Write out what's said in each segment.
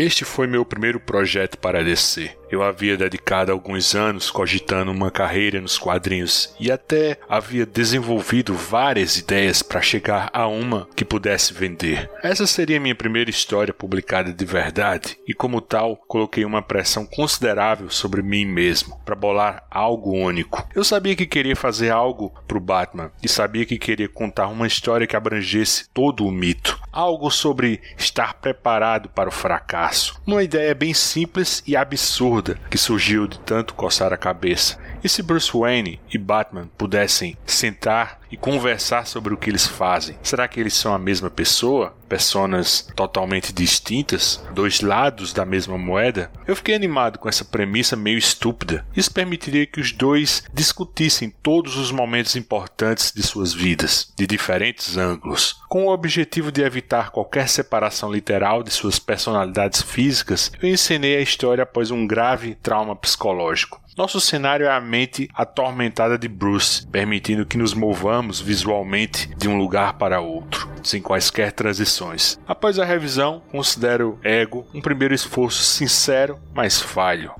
Este foi meu primeiro projeto para DC. Eu havia dedicado alguns anos cogitando uma carreira nos quadrinhos e até havia desenvolvido várias ideias para chegar a uma que pudesse vender. Essa seria minha primeira história publicada de verdade e, como tal, coloquei uma pressão considerável sobre mim mesmo para bolar algo único. Eu sabia que queria fazer algo para o Batman e sabia que queria contar uma história que abrangesse todo o mito, algo sobre estar preparado para o fracasso. Uma ideia bem simples e absurda que surgiu de tanto coçar a cabeça. E se Bruce Wayne e Batman pudessem sentar e conversar sobre o que eles fazem. Será que eles são a mesma pessoa? Personas totalmente distintas? Dois lados da mesma moeda? Eu fiquei animado com essa premissa meio estúpida. Isso permitiria que os dois discutissem todos os momentos importantes de suas vidas, de diferentes ângulos. Com o objetivo de evitar qualquer separação literal de suas personalidades físicas, eu encenei a história após um grave trauma psicológico. Nosso cenário é a mente atormentada de Bruce, permitindo que nos movamos visualmente de um lugar para outro, sem quaisquer transições. Após a revisão, considero Ego um primeiro esforço sincero, mas falho.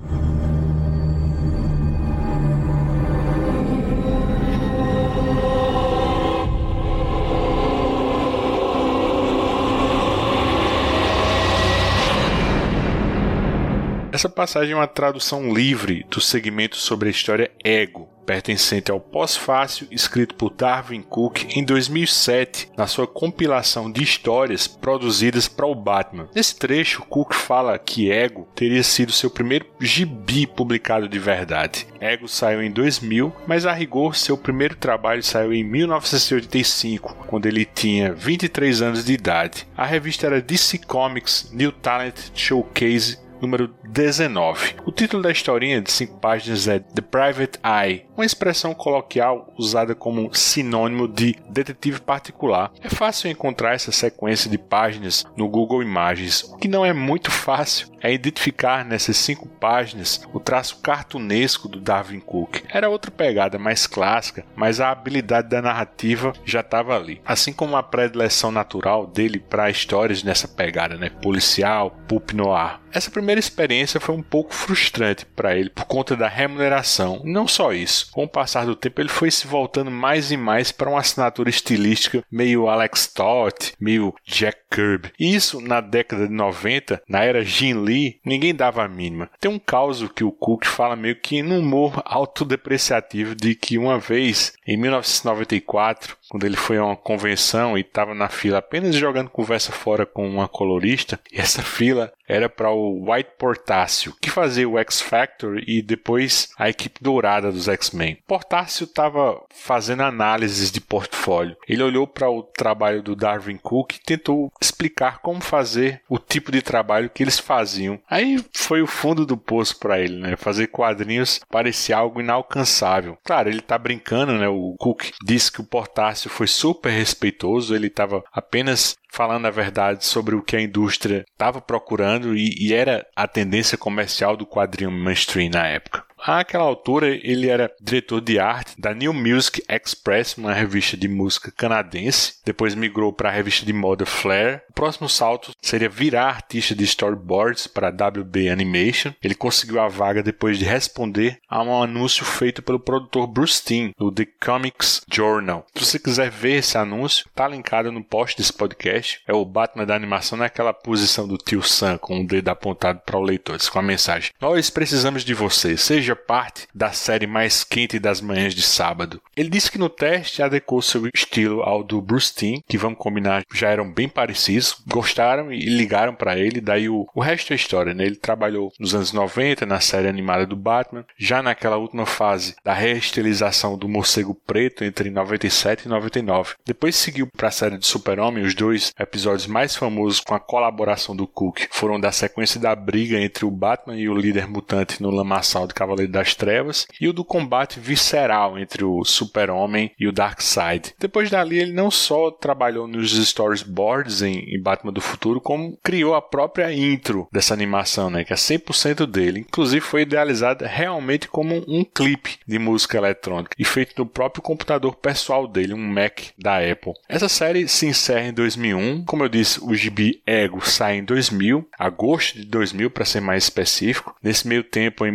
Essa passagem é uma tradução livre do segmento sobre a história Ego, pertencente ao pós-fácil escrito por Darwin Cook em 2007, na sua compilação de histórias produzidas para o Batman. Nesse trecho, Cook fala que Ego teria sido seu primeiro gibi publicado de verdade. Ego saiu em 2000, mas a rigor seu primeiro trabalho saiu em 1985, quando ele tinha 23 anos de idade. A revista era DC Comics New Talent Showcase número 19. O título da historinha de cinco páginas é The Private Eye, uma expressão coloquial usada como sinônimo de detetive particular. É fácil encontrar essa sequência de páginas no Google Imagens. O que não é muito fácil é identificar nessas cinco páginas o traço cartunesco do Darwin Cook. Era outra pegada mais clássica, mas a habilidade da narrativa já estava ali. Assim como a predileção natural dele para histórias nessa pegada, né? policial, pulp noir. Essa primeira experiência foi um pouco frustrante para ele por conta da remuneração. Não só isso, com o passar do tempo ele foi se voltando mais e mais para uma assinatura estilística meio Alex Todd, meio Jack Kirby. E isso na década de 90, na era Jim Lee, ninguém dava a mínima. Tem um caso que o Cook fala meio que num humor autodepreciativo de que uma vez, em 1994, quando ele foi a uma convenção e estava na fila apenas jogando conversa fora com uma colorista, e essa fila era para o White Portácio, que fazia o X Factor e depois a equipe dourada dos X-Men. Portácio estava fazendo análises de portfólio. Ele olhou para o trabalho do Darwin Cook e tentou explicar como fazer o tipo de trabalho que eles faziam. Aí foi o fundo do poço para ele, né? Fazer quadrinhos parecia algo inalcançável. Claro, ele está brincando, né? O Cook disse que o Portácio foi super respeitoso, ele estava apenas falando a verdade sobre o que a indústria estava procurando e, e, era a tendência comercial do quadrinho mainstream na época. Àquela altura, ele era diretor de arte da New Music Express, uma revista de música canadense. Depois migrou para a revista de moda Flair. O próximo salto seria virar artista de storyboards para a WB Animation. Ele conseguiu a vaga depois de responder a um anúncio feito pelo produtor Bruce Timm, do The Comics Journal. Se você quiser ver esse anúncio, tá linkado no post desse podcast. É o Batman da animação naquela posição do tio Sam, com o dedo apontado para o leitor, com a mensagem: Nós precisamos de você, seja seja parte da série mais quente das manhãs de sábado. Ele disse que no teste adequou seu estilo ao do Bruce Timm, que vamos combinar já eram bem parecidos, gostaram e ligaram para ele, daí o, o resto é história, né? Ele trabalhou nos anos 90 na série animada do Batman, já naquela última fase da reestilização do Morcego Preto entre 97 e 99. Depois seguiu para a série de Super-Homem, os dois episódios mais famosos com a colaboração do Cook foram da sequência da briga entre o Batman e o líder mutante no lamaçal de Cavaleiro Cavaleiro das Trevas, e o do combate visceral entre o Super-Homem e o Darkseid. Depois dali, ele não só trabalhou nos storyboards em, em Batman do Futuro, como criou a própria intro dessa animação, né, que é 100% dele. Inclusive foi idealizada realmente como um clipe de música eletrônica e feito no próprio computador pessoal dele, um Mac da Apple. Essa série se encerra em 2001. Como eu disse, o gibi Ego sai em 2000, agosto de 2000 para ser mais específico. Nesse meio tempo, em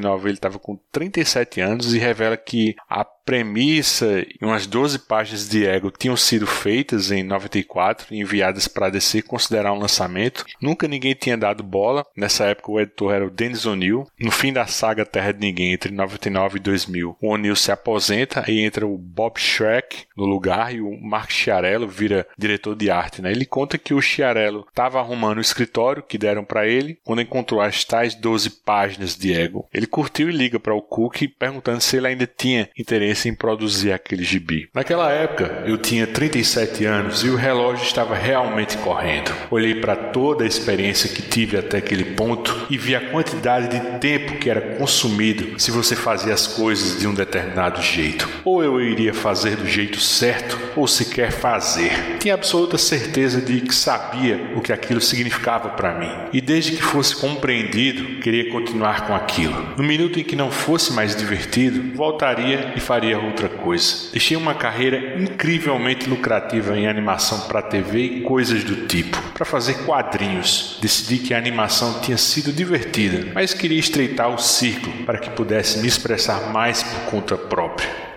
1999, ele estava com 37 anos e revela que a premissa e umas 12 páginas de Ego tinham sido feitas em 94 e enviadas para a DC considerar um lançamento. Nunca ninguém tinha dado bola. Nessa época o editor era o Dennis O'Neill. No fim da saga Terra de Ninguém, entre 99 e 2000, o O'Neill se aposenta e entra o Bob Shrek no lugar e o Mark Chiarello vira diretor de arte. Né? Ele conta que o Chiarello estava arrumando o escritório que deram para ele quando encontrou as tais 12 páginas de Ego. Ele curtiu e liga para o Cook perguntando se ele ainda tinha interesse interesse em produzir aquele gibi. Naquela época, eu tinha 37 anos e o relógio estava realmente correndo. Olhei para toda a experiência que tive até aquele ponto e vi a quantidade de tempo que era consumido se você fazia as coisas de um determinado jeito. Ou eu iria fazer do jeito certo, ou sequer fazer. Tinha absoluta certeza de que sabia o que aquilo significava para mim. E desde que fosse compreendido, queria continuar com aquilo. No minuto em que não fosse mais divertido, voltaria e faria faria outra coisa. Deixei uma carreira incrivelmente lucrativa em animação para TV e coisas do tipo, para fazer quadrinhos. Decidi que a animação tinha sido divertida, mas queria estreitar o círculo para que pudesse me expressar mais por conta própria.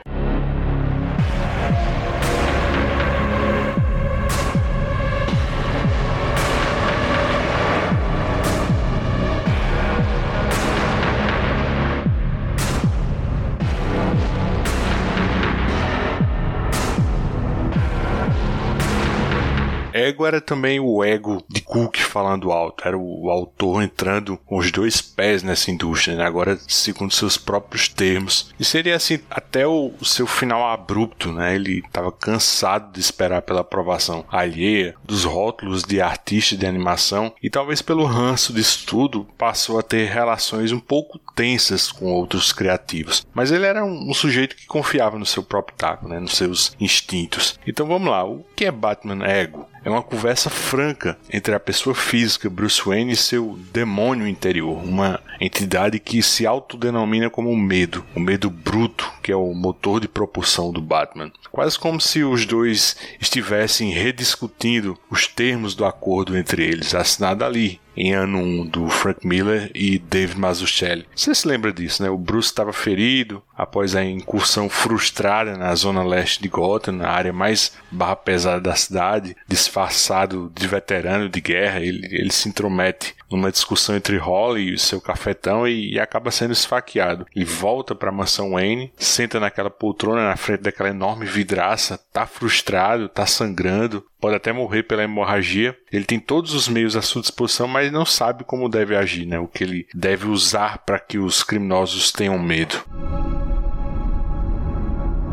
Ego era também o ego de Cook falando alto, era o autor entrando com os dois pés nessa indústria, né? agora segundo seus próprios termos. E seria assim até o, seu final abrupto, né? Ele estava cansado de esperar pela aprovação alheia, dos rótulos de artista de animação e talvez pelo ranço disso tudo passou a ter relações um pouco tensas com outros criativos. Mas ele era um, um sujeito que confiava no seu próprio taco, né? nos seus instintos. Então vamos lá, o que é Batman Ego? É uma conversa franca entre a pessoa física Bruce Wayne e seu demônio interior, uma entidade que se autodenomina como medo, o medo bruto, que é o motor de propulsão do Batman. Quase como se os dois estivessem rediscutindo os termos do acordo entre eles, assinado ali em ano 1 do Frank Miller e David Mazzucchelli. Você se lembra disso, né? O Bruce estava ferido após a incursão frustrada na zona leste de Gotham, na área mais barra pesada da cidade, disfarçado de veterano de guerra, ele, ele se intromete numa discussão entre Holly e seu cafetão e, e acaba sendo esfaqueado. Ele volta para a mansão Wayne, senta naquela poltrona na frente daquela enorme vidraça, tá frustrado, tá sangrando, pode até morrer pela hemorragia. Ele tem todos os meios à sua disposição, mas não sabe como deve agir, né? O que ele deve usar para que os criminosos tenham medo.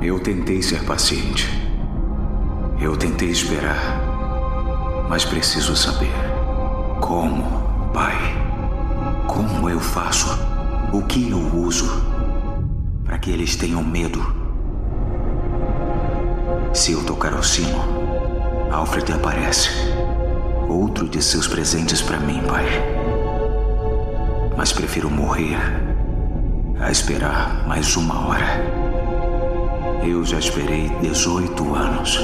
Eu tentei ser paciente. Eu tentei esperar. Mas preciso saber como Pai, como eu faço? O que eu uso para que eles tenham medo? Se eu tocar o sino, Alfred aparece. Outro de seus presentes para mim, pai. Mas prefiro morrer a esperar mais uma hora. Eu já esperei 18 anos.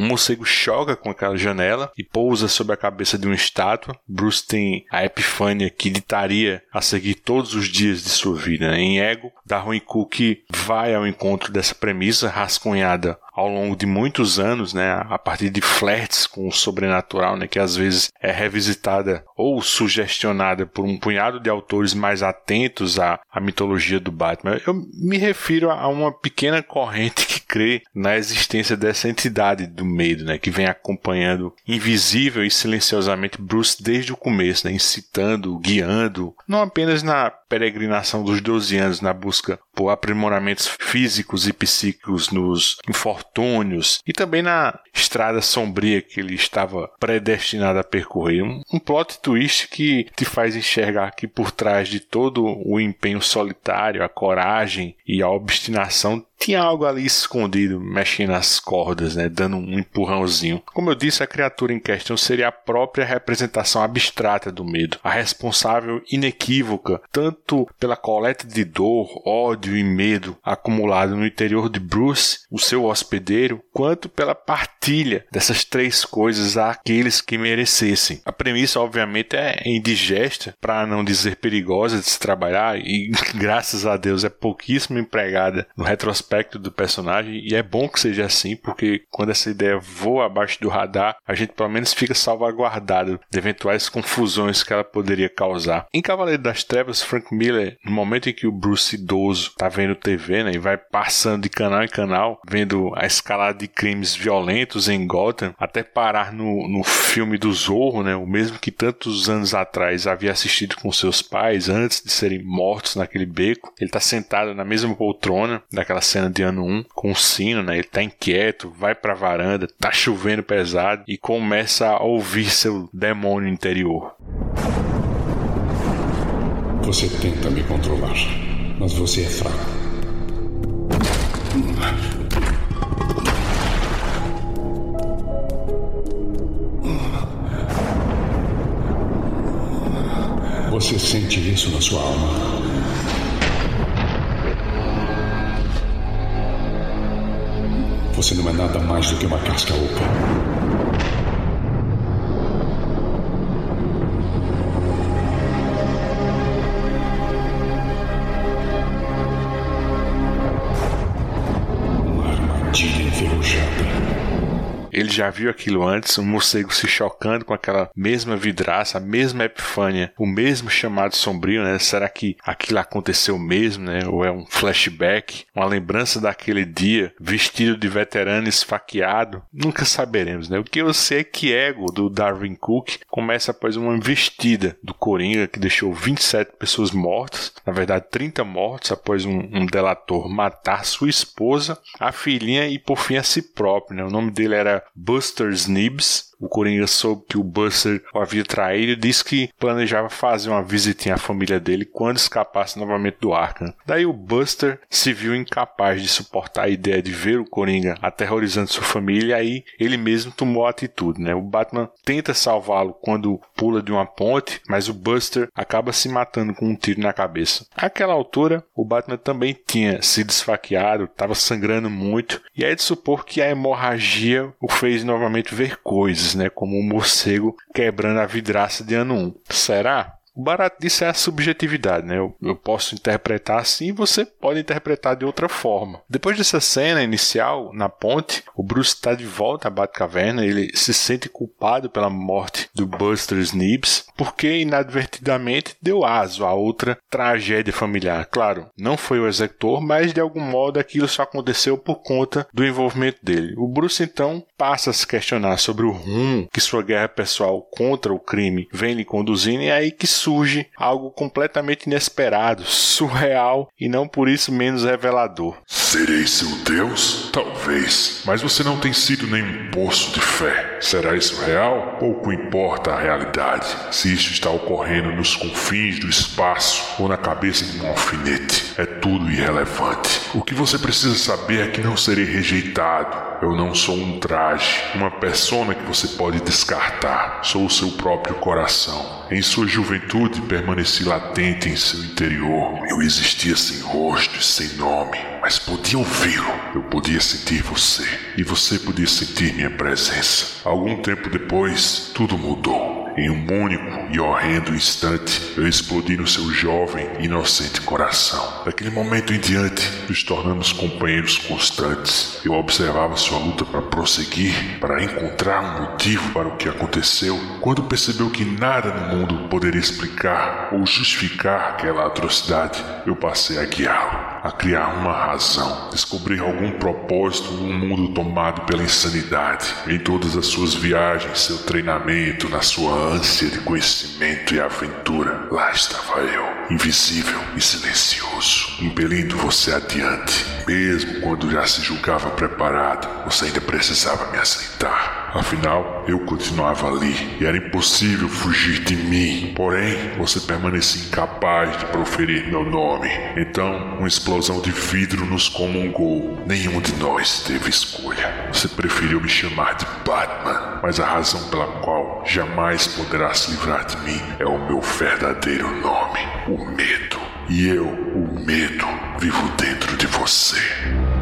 Um morcego choca com aquela janela e pousa sobre a cabeça de uma estátua. Bruce tem a epifânia que ditaria a seguir todos os dias de sua vida. Em Ego, Darwin Cook vai ao encontro dessa premissa rascunhada ao longo de muitos anos, né, a partir de flertes com o sobrenatural, né, que às vezes é revisitada ou sugestionada por um punhado de autores mais atentos à, à mitologia do Batman. Eu me refiro a uma pequena corrente que crê na existência dessa entidade do medo, né, que vem acompanhando invisível e silenciosamente Bruce desde o começo, né, incitando, guiando, não apenas na peregrinação dos 12 anos na busca por aprimoramentos físicos e psíquicos nos infortúnios infortúnios e também na estrada sombria que ele estava predestinado a percorrer. Um, um plot twist que te faz enxergar que por trás de todo o empenho solitário, a coragem e a obstinação tinha algo ali escondido, mexendo as cordas, né, dando um empurrãozinho. Como eu disse, a criatura em questão seria a própria representação abstrata do medo, a responsável inequívoca tanto pela coleta de dor, ódio e medo acumulado no interior de Bruce, o seu hospedeiro, quanto pela partilha dessas três coisas àqueles que merecessem. A premissa, obviamente, é indigesta, para não dizer perigosa de se trabalhar, e graças a Deus é pouquíssimo empregada no retrospecto aspecto do personagem e é bom que seja assim, porque quando essa ideia voa abaixo do radar, a gente pelo menos fica salvaguardado de eventuais confusões que ela poderia causar. Em Cavaleiro das Trevas, Frank Miller, no momento em que o Bruce idoso tá vendo TV, né, e vai passando de canal em canal, vendo a escalada de crimes violentos em Gotham, até parar no, no filme do Zorro, né, o mesmo que tantos anos atrás havia assistido com seus pais antes de serem mortos naquele beco. Ele tá sentado na mesma poltrona daquela cena cena de ano 1 com o sino, né? Ele tá inquieto, vai pra varanda, tá chovendo pesado e começa a ouvir seu demônio interior. Você tenta me controlar, mas você é fraco. Você sente isso na sua alma? Você não é nada mais do que uma casca oca. Já viu aquilo antes, o morcego se chocando com aquela mesma vidraça, a mesma epifânia, o mesmo chamado sombrio, né? Será que aquilo aconteceu mesmo, né? Ou é um flashback, uma lembrança daquele dia, vestido de veterano esfaqueado? Nunca saberemos, né? O que eu sei é que Ego, do Darwin Cook, começa após uma investida do Coringa que deixou 27 pessoas mortas, na verdade 30 mortos após um, um delator matar sua esposa, a filhinha e por fim a si próprio, né? O nome dele era Buster Snibbs, o Coringa soube que o Buster o havia traído e disse que planejava fazer uma visitinha à família dele quando escapasse novamente do Arkham. Daí o Buster se viu incapaz de suportar a ideia de ver o Coringa aterrorizando sua família e aí ele mesmo tomou a atitude. Né? O Batman tenta salvá-lo quando pula de uma ponte, mas o Buster acaba se matando com um tiro na cabeça. Àquela altura, o Batman também tinha sido esfaqueado, estava sangrando muito e é de supor que a hemorragia o fez novamente ver coisas né? Como um morcego quebrando a vidraça de ano 1. Será? O barato disso é a subjetividade, né? Eu, eu, posso interpretar assim e você pode interpretar de outra forma. Depois dessa cena inicial, na ponte, o Bruce está de volta à Batcaverna, ele se sente culpado pela morte do Buster Snibbs, porque inadvertidamente deu aso a outra tragédia familiar. Claro, não foi o executor, mas de algum modo aquilo só aconteceu por conta do envolvimento dele. O Bruce então passa a se questionar sobre o rumo que sua guerra pessoal contra o crime vem lhe conduzindo e é aí que surge algo completamente inesperado, surreal e não por isso menos revelador. Serei seu Deus? Talvez, mas você não tem sido nenhum poço de fé. Será isso real? Pouco importa a realidade, se isso está ocorrendo nos confins do espaço ou na cabeça de um alfinete. É tudo irrelevante. O que você precisa saber é que não serei rejeitado. Eu não sou um traje, uma persona que você pode descartar. Sou o seu próprio coração. Em sua juventude permaneci latente em seu interior. Eu existia sem rosto e sem nome, mas podia ouvi-lo. Eu podia sentir você e você podia sentir minha presença. Algum tempo depois, tudo mudou. Em um único e horrendo instante, eu explodi no seu jovem e inocente coração. Daquele momento em diante, nos tornamos companheiros constantes. Eu observava sua luta para prosseguir, para encontrar um motivo para o que aconteceu. Quando percebeu que nada no mundo poderia explicar ou justificar aquela atrocidade, eu passei a guiá-lo. A criar uma razão, descobrir algum propósito num mundo tomado pela insanidade. Em todas as suas viagens, seu treinamento, na sua ânsia de conhecimento e aventura, lá estava eu, invisível e silencioso, impelindo você adiante. Mesmo quando já se julgava preparado, você ainda precisava me aceitar. Afinal, eu continuava ali e era impossível fugir de mim. Porém, você permanecia incapaz de proferir meu nome. Então, uma explosão de vidro nos comungou. Nenhum de nós teve escolha. Você preferiu me chamar de Batman, mas a razão pela qual jamais poderá se livrar de mim é o meu verdadeiro nome: o medo. E eu, o medo, vivo dentro de você.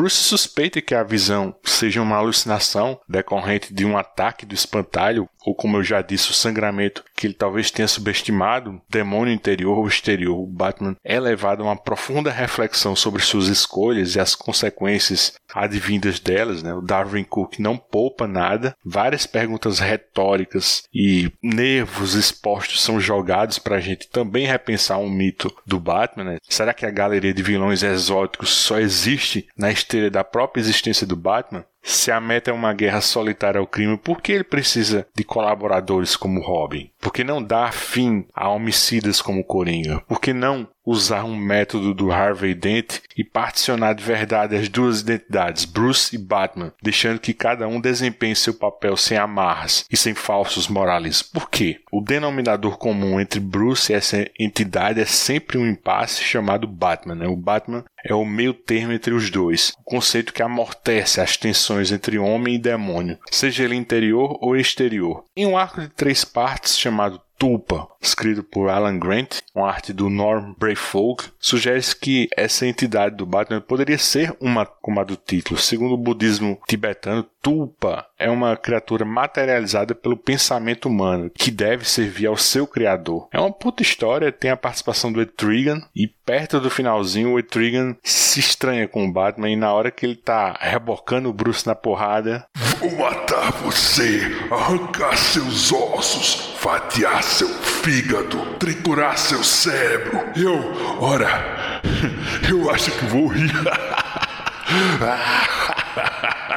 Bruce suspeita que a visão seja uma alucinação decorrente de um ataque do espantalho, ou como eu já disse, o sangramento que ele talvez tenha subestimado, demônio interior ou exterior. O Batman é levado a uma profunda reflexão sobre suas escolhas e as consequências advindas delas. Né? O Darwin Cook não poupa nada, várias perguntas retóricas e nervos expostos são jogados para a gente também repensar um mito do Batman. Né? Será que a galeria de vilões exóticos só existe na esteira da própria existência do Batman? Se a meta é uma guerra solitária ao crime, por que ele precisa de colaboradores como Robin? Por que não dar fim a homicidas como Coringa? Por que não usar um método do Harvey Dent e particionar de verdade as duas identidades, Bruce e Batman, deixando que cada um desempenhe seu papel sem amarras e sem falsos moralismos? Por quê? O denominador comum entre Bruce e essa entidade é sempre um impasse chamado Batman. Né? O Batman é o meio termo entre os dois, o conceito que amortece as tensões entre homem e demônio, seja ele interior ou exterior. Em um arco de três partes chamado Tulpa, escrito por Alan Grant, com arte do Norm Brayfolk, sugere que essa entidade do Batman poderia ser uma como a do título. Segundo o budismo tibetano, Tulpa é uma criatura materializada pelo pensamento humano, que deve servir ao seu criador. É uma puta história, tem a participação do Etrigan, e perto do finalzinho o Etrigan se estranha com o Batman, e na hora que ele tá rebocando o Bruce na porrada... Vou matar você, arrancar seus ossos, fatiar seu fígado, triturar seu cérebro. Eu, ora, eu acho que vou rir.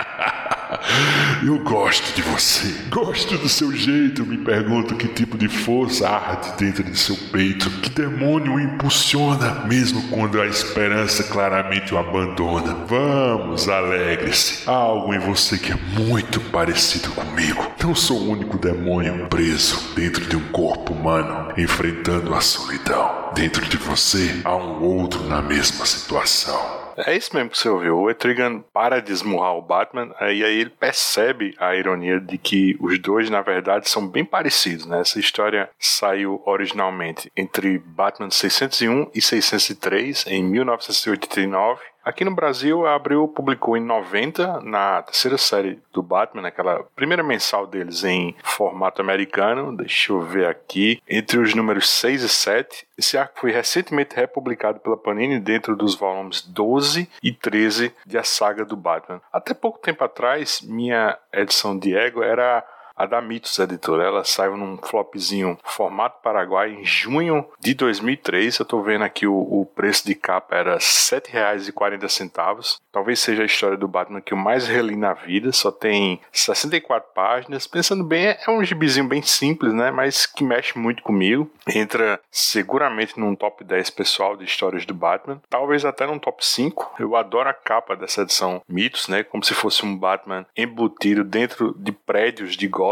Eu gosto de você, gosto do seu jeito. Me pergunto que tipo de força arde dentro de seu peito, que demônio o impulsiona, mesmo quando a esperança claramente o abandona. Vamos, alegre-se. Há algo em você que é muito parecido comigo. Não sou o único demônio preso dentro de um corpo humano, enfrentando a solidão. Dentro de você há um outro na mesma situação. É isso mesmo que você ouviu. O Etrigan para de esmurrar o Batman e aí ele percebe a ironia de que os dois, na verdade, são bem parecidos. Né? Essa história saiu originalmente entre Batman 601 e 603 em 1989 Aqui no Brasil, a Abril publicou em 90, na terceira série do Batman, aquela primeira mensal deles em formato americano. Deixa eu ver aqui. Entre os números 6 e 7, esse arco foi recentemente republicado pela Panini dentro dos volumes 12 e 13 de A Saga do Batman. Até pouco tempo atrás, minha edição de Ego era a da Mitos Editora. Ela saiu num flopzinho formato paraguai em junho de 2003. Eu tô vendo aqui o, o preço de capa era R$ 7,40. Talvez seja a história do Batman que eu mais reli na vida. Só tem 64 páginas. Pensando bem, é um gibizinho bem simples, né? Mas que mexe muito comigo. Entra seguramente num top 10 pessoal de histórias do Batman. Talvez até num top 5. Eu adoro a capa dessa edição Mitos, né? Como se fosse um Batman embutido dentro de prédios de Gotham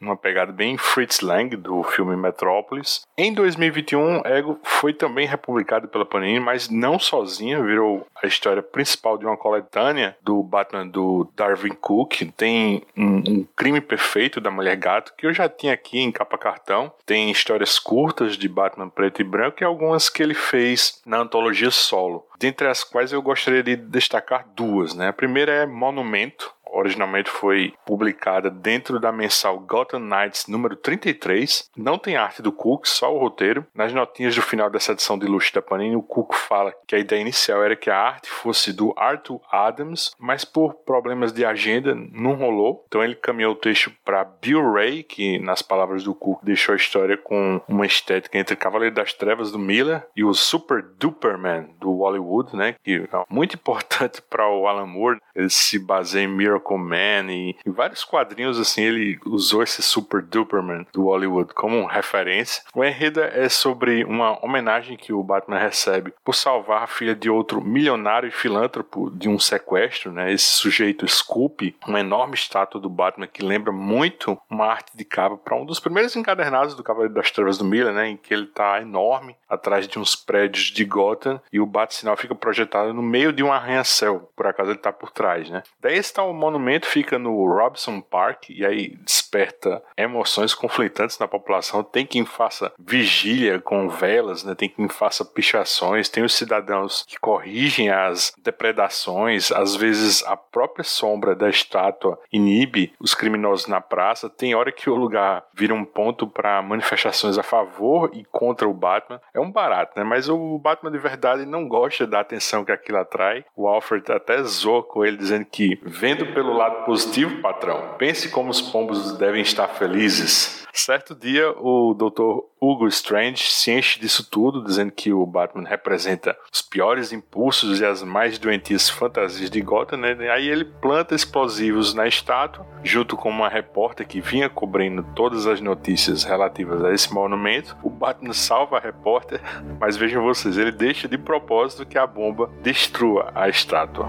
Uma pegada bem Fritz Lang do filme Metrópolis. Em 2021, Ego foi também republicado pela Panini, mas não sozinha, virou a história principal de uma coletânea do Batman do Darwin Cook. Tem um, um crime perfeito da Mulher Gato, que eu já tinha aqui em capa cartão. Tem histórias curtas de Batman preto e branco e algumas que ele fez na antologia solo dentre as quais eu gostaria de destacar duas. Né? A primeira é Monumento, originalmente foi publicada dentro da mensal Gotham Knights número 33. Não tem arte do Cook, só o roteiro. Nas notinhas do final dessa edição de luxo da Panini, o Cook fala que a ideia inicial era que a arte fosse do Arthur Adams, mas por problemas de agenda não rolou. Então ele caminhou o texto para Bill Ray, que nas palavras do Cook deixou a história com uma estética entre Cavaleiro das Trevas do Miller e o Super Duperman do Hollywood, né, que é muito importante para o Alan Moore. Ele se baseia em Miracle Man e em vários quadrinhos assim ele usou esse Super Duperman do Hollywood como referência. O enredo é sobre uma homenagem que o Batman recebe por salvar a filha de outro milionário e filântropo de um sequestro, né? Esse sujeito Scoop, uma enorme estátua do Batman que lembra muito uma arte de capa para um dos primeiros encadernados do Cavaleiro das Trevas do Miller, né? Em que ele está enorme atrás de uns prédios de Gotham e o Bat-sinal fica projetado no meio de um arranha-céu. Por acaso ele está por trás, né? Daí esse tal monumento fica no Robson Park e aí desperta emoções conflitantes na população. Tem quem faça vigília com velas, né? Tem quem faça pichações, tem os cidadãos que corrigem as depredações, às vezes a própria sombra da estátua inibe os criminosos na praça. Tem hora que o lugar vira um ponto para manifestações a favor e contra o Batman. É um barato, né? Mas o Batman de verdade não gosta da atenção que aquilo atrai. O Alfred até zoa com ele, dizendo que, vendo pelo lado positivo, patrão, pense como os pombos devem estar felizes. Certo dia, o Dr. Hugo Strange se enche disso tudo, dizendo que o Batman representa os piores impulsos e as mais doentias fantasias de Gotham, né? Aí ele planta explosivos na estátua, junto com uma repórter que vinha cobrindo todas as notícias relativas a esse monumento. O Batman salva a repórter, mas vejam vocês, ele deixa de propósito que a bomba destrua a estátua.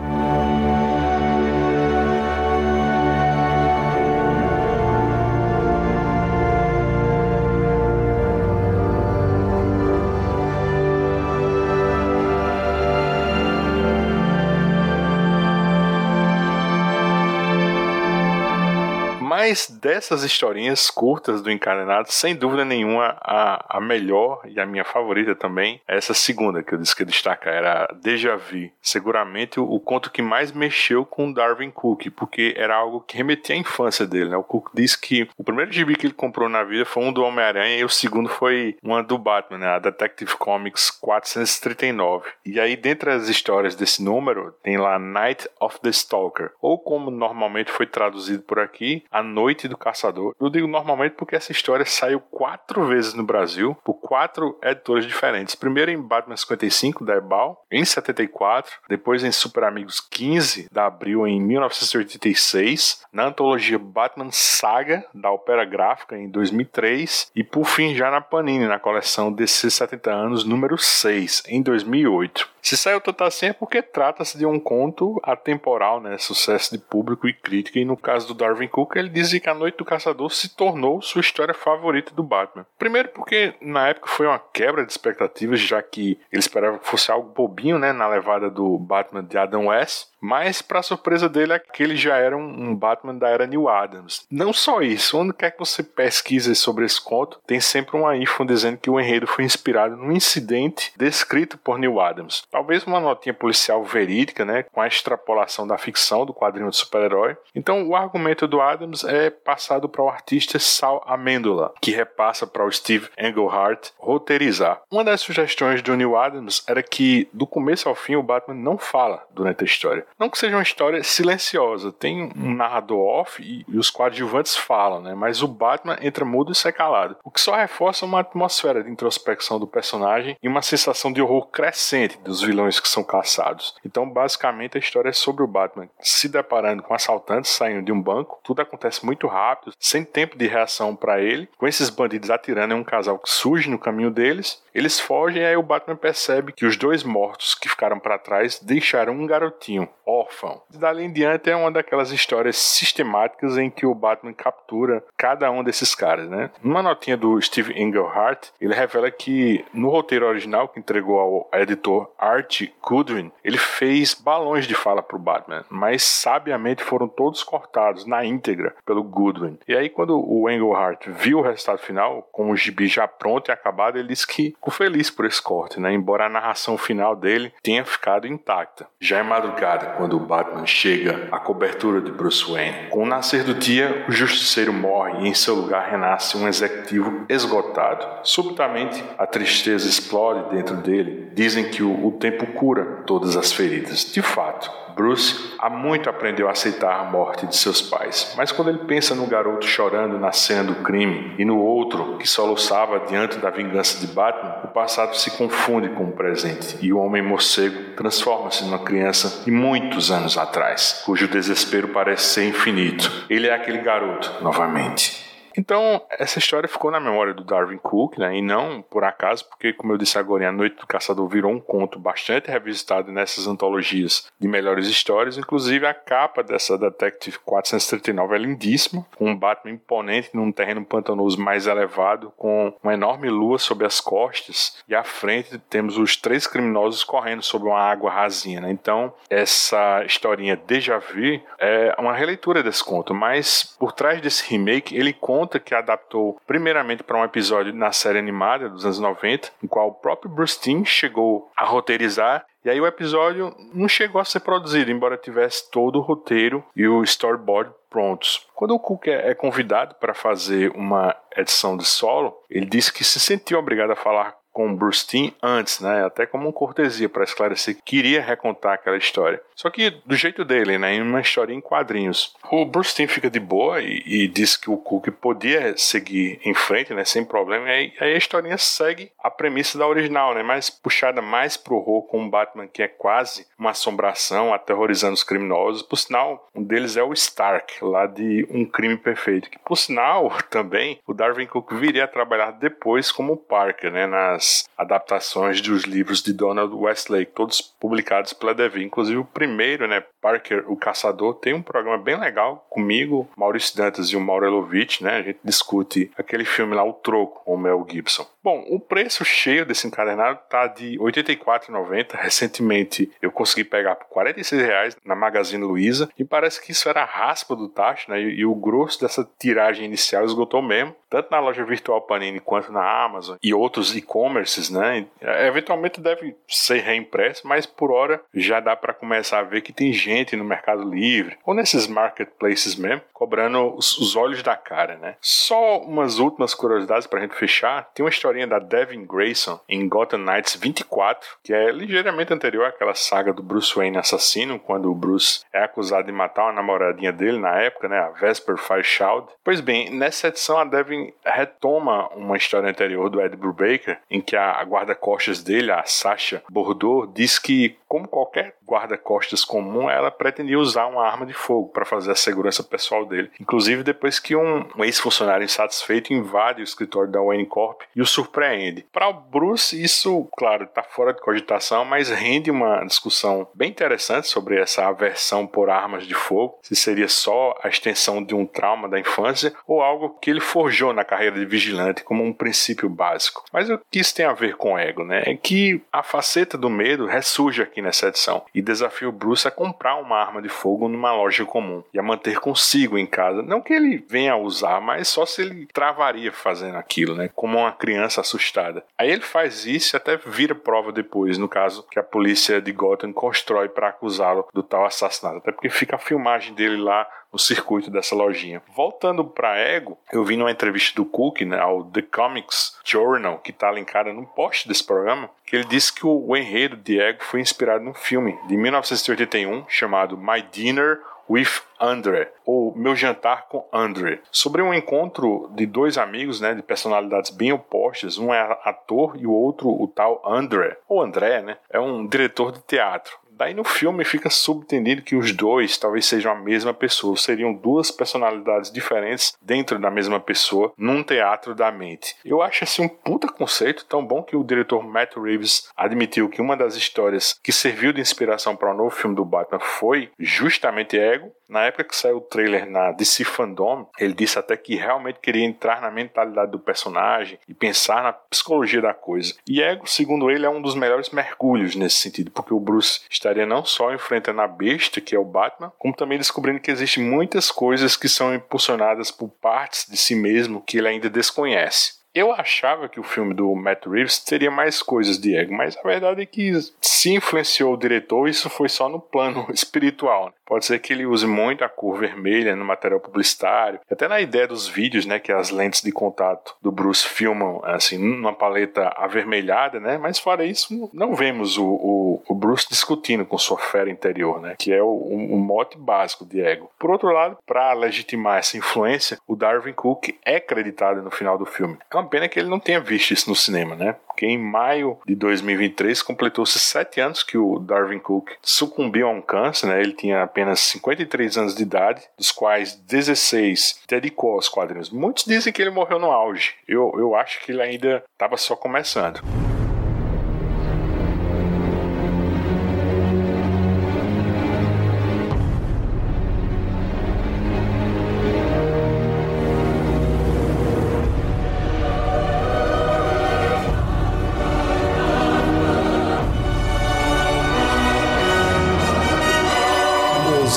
Mas dessas historinhas curtas do Encadenado, sem dúvida nenhuma, a, a melhor e a minha favorita também é essa segunda que eu disse que destacar, era Deja Vu. Seguramente o, o, conto que mais mexeu com Darwin Cook, porque era algo que remetia à infância dele. Né? O Cook disse que o primeiro gibi que ele comprou na vida foi um do Homem-Aranha e o segundo foi uma do Batman, né? a Detective Comics 439. E aí, dentre as histórias desse número, tem lá Night of the Stalker, ou como normalmente foi traduzido por aqui, A Noite do Caçador. Eu digo normalmente porque essa história saiu quatro vezes no Brasil, por quatro editores diferentes. Primeiro em Batman 55, da Ebal, em 74, depois em Super Amigos 15, da Abril, em 1986, na antologia Batman Saga, da Opera Gráfica, em 2003, e por fim já na Panini, na coleção DC 70 anos, número 6, em 2008. Se saiu tanto assim é porque trata-se de um conto atemporal, né? Sucesso de público e crítica. E no caso do Darwin Cook, ele dizia que A Noite do Caçador se tornou sua história favorita do Batman. Primeiro porque na época foi uma quebra de expectativas, já que ele esperava que fosse algo bobinho, né? Na levada do Batman de Adam West. Mas, para surpresa dele, aquele já era um, Batman da era New Adams. Não só isso, onde quer que você pesquise sobre esse conto, tem sempre uma info dizendo que o enredo foi inspirado num incidente descrito por New Adams. Talvez uma notinha policial verídica, né, com a extrapolação da ficção do quadrinho de super-herói. Então, o argumento do Adams é passado para o artista Sal Amendola, que repassa para o Steve Englehart roteirizar. Uma das sugestões do New Adams era que, do começo ao fim, o Batman não fala durante a história. Não que seja uma história silenciosa, tem um narrador off e, e os coadjuvantes falam, né? Mas o Batman entra mudo e sai calado, o que só reforça uma atmosfera de introspecção do personagem e uma sensação de horror crescente dos vilões que são caçados. Então, basicamente, a história é sobre o Batman se deparando com assaltantes saindo de um banco, tudo acontece muito rápido, sem tempo de reação para ele, com esses bandidos atirando em um casal que surge no caminho deles, eles fogem e aí o Batman percebe que os dois mortos que ficaram para trás deixaram um garotinho, órfão. Dali em diante é uma daquelas histórias sistemáticas em que o Batman captura cada um desses caras, né? Numa notinha do Steve Englehart, ele revela que no roteiro original que entregou ao editor Art Goodwin, ele fez balões de fala pro Batman, mas sabiamente foram todos cortados na íntegra pelo Goodwin. E aí quando o Englehart viu o resultado final, com o gibi já pronto e acabado, ele disse que ficou feliz por esse corte, né? Embora a narração final dele tenha ficado intacta. Já é madrugada quando o Batman chega à cobertura de Bruce Wayne. Com o nascer do dia, o justiceiro morre e em seu lugar renasce um executivo esgotado. Subitamente, a tristeza explode dentro dele. Dizem que o, o tempo cura todas as feridas. De fato, Bruce há muito aprendeu a aceitar a morte de seus pais, mas quando ele pensa no garoto chorando na cena do crime e no outro que soluçava diante da vingança de Batman, o passado se confunde com o presente e o homem morcego transforma-se numa criança de muitos anos atrás, cujo desespero parece ser infinito. Ele é aquele garoto novamente. Então, essa história ficou na memória do Darwin Cook, né? E não por acaso, porque, como eu disse agora, A Noite do Caçador virou um conto bastante revisitado nessas antologias de melhores histórias. Inclusive, a capa dessa Detective 439 é lindíssima, com um Batman imponente num terreno pantanoso mais elevado, com uma enorme lua sobre as costas, e à frente temos os três criminosos correndo sobre uma água rasinha. Né? Então, essa historinha Deja Vu é uma releitura desse conto, mas por trás desse remake, ele conta que adaptou primeiramente para um episódio na série animada dos anos 90, em qual o próprio Bruce Timm chegou a roteirizar e aí o episódio não chegou a ser produzido, embora tivesse todo o roteiro e o storyboard prontos. Quando o Cook é convidado para fazer uma edição de solo, ele disse que se sentiu obrigado a falar com Bruce Timm antes, né? Até como uma cortesia para esclarecer que queria recontar aquela história. Só que do jeito dele, né? Em uma história em quadrinhos. O Bruce Timm fica de boa e, e diz que o Cook podia seguir em frente, né? Sem problema. E aí, aí, a historinha segue a premissa da original, né? Mas puxada mais pro horror com um Batman que é quase uma assombração, aterrorizando os criminosos. Por sinal, um deles é o Stark, lá de Um Crime Perfeito. Que por sinal, também, o Darwin Cook viria a trabalhar depois como Parker, né? Nas adaptações dos livros de Donald Westlake, todos publicados pela Devir. Inclusive o primeiro, né, Parker, o Caçador, tem um programa bem legal comigo, Maurício Dantas e o Mauro Elovitch, né? A gente discute aquele filme lá, O Troco, com o Mel Gibson. Bom, o preço cheio desse encadernado tá de R$ 84,90. Recentemente eu consegui pegar por R$ 46,00 na Magazine Luiza e parece que isso era a raspa do tacho, né? E, e o grosso dessa tiragem inicial esgotou mesmo, tanto na loja virtual Panini quanto na Amazon e outros e-commerces, né? Eventualmente deve ser reimpresso, mas por hora já dá para começar a ver que tem gente no Mercado Livre ou nesses marketplaces mesmo cobrando os, os olhos da cara, né? Só umas últimas curiosidades para a gente fechar. Tem uma historinha da Devin Grayson em Gotham Knights 24, que é ligeiramente anterior àquela saga do Bruce Wayne assassino, quando o Bruce é acusado de matar uma namoradinha dele na época, né? A Vesper Fireshout. Pois bem, nessa edição a Devin retoma uma história anterior do Ed Brubaker, em que a guarda-costas dele, a Sasha Bordeaux, diz que, como qualquer guarda-costas comum, ela pretendia usar uma arma de fogo para fazer a segurança pessoal dele. Inclusive depois que um, um ex-funcionário insatisfeito invade o escritório da Wayne Corp e o surpreende. Para o Bruce, isso, claro, está fora de cogitação, mas rende uma discussão bem interessante sobre essa aversão por armas de fogo, se seria só a extensão de um trauma da infância ou algo que ele forjou na carreira de vigilante como um princípio básico. Mas o que isso tem a ver com ego, né? É que a faceta do medo ressurge aqui nessa edição e desafia o Bruce a comprar uma arma de fogo numa loja comum e a manter consigo em casa. Não que ele venha a usar, mas só se ele travaria fazendo aquilo, né? Como uma criança assustada. Aí ele faz isso e até vira prova depois, no caso que a polícia de Gotham constrói para acusá-lo do tal assassinato. Até porque fica a filmagem dele lá no circuito dessa lojinha. Voltando para Ego, eu vi numa entrevista do Cook, né, ao The Comics Journal, que está linkada no post desse programa, que ele disse que o enredo de Ego foi inspirado num filme de 1981 chamado My Dinner with Andre, ou Meu Jantar com Andre, sobre um encontro de dois amigos, né, de personalidades bem opostas, um é ator e o outro o tal Andre, ou André, né, é um diretor de teatro Daí no filme fica subentendido que os dois talvez sejam a mesma pessoa, seriam duas personalidades diferentes dentro da mesma pessoa num teatro da mente. Eu acho assim um puta conceito tão bom que o diretor Matt Reeves admitiu que uma das histórias que serviu de inspiração para o novo filme do Batman foi justamente Ego. Na época que saiu o trailer na DC Fandom, ele disse até que realmente queria entrar na mentalidade do personagem e pensar na psicologia da coisa. E Ego, segundo ele, é um dos melhores mergulhos nesse sentido, porque o Bruce estaria não só enfrentando a besta, que é o Batman, como também descobrindo que existem muitas coisas que são impulsionadas por partes de si mesmo que ele ainda desconhece. Eu achava que o filme do Matt Reeves teria mais coisas de ego, mas a verdade é que se influenciou o diretor, isso foi só no plano espiritual. Né? Pode ser que ele use muito a cor vermelha no material publicitário, até na ideia dos vídeos, né, que as lentes de contato do Bruce filmam assim numa paleta avermelhada, né? Mas fora isso, não vemos o, o, o Bruce discutindo com sua fera interior, né? Que é o, o mote básico de ego. Por outro lado, para legitimar essa influência, o Darwin Cook é creditado no final do filme. É uma pena que ele não tenha visto isso no cinema, né? Porque em maio de 2023 completou-se sete anos que o Darwin Cook sucumbiu a um câncer, né? Ele tinha apenas 53 anos de idade, dos quais 16 dedicou aos quadrinhos. Muitos dizem que ele morreu no auge. Eu, eu acho que ele ainda estava só começando.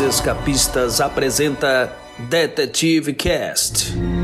Escapistas apresenta Detetive Cast.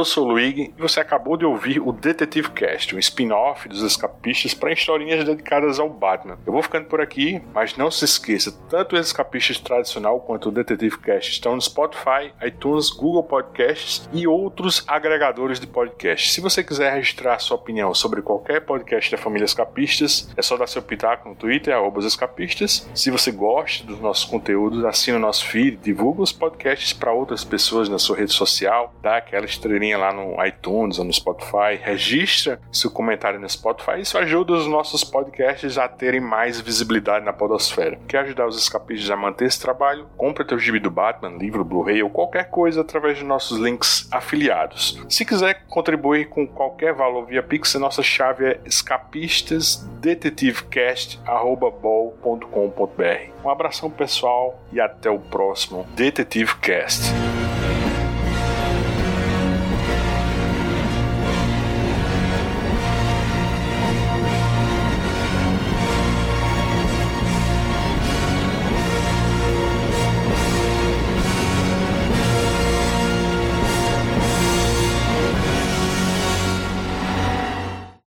Eu sou o Luigi e você acabou de ouvir o Detetive Cast, um spin-off dos escapistas para historinhas dedicadas ao Batman. Eu vou ficando por aqui, mas não se esqueça, tanto os escapistas tradicional quanto o Detetive Cast estão no Spotify, iTunes, Google Podcasts e outros agregadores de podcast. Se você quiser registrar sua opinião sobre qualquer podcast da família Escapistas, é só dar seu pitaco no Twitter, escapistas. Se você gosta dos nossos conteúdos, assina o nosso feed, divulga os podcasts para outras pessoas na sua rede social, dá aquela estrelinha lá no iTunes ou no Spotify, registra seu comentário no Spotify. Isso ajuda os nossos podcasts a terem mais visibilidade na podosfera. Quer ajudar os escapistas a manter esse trabalho? Compre teu gibi do Batman, livro, Blu-ray ou qualquer coisa através dos nossos links afiliados. Se quiser contribuir com qualquer valor via Pix, nossa chave é escapistasdetetivecast.com.br. Um abração pessoal e até o próximo Detetive Cast.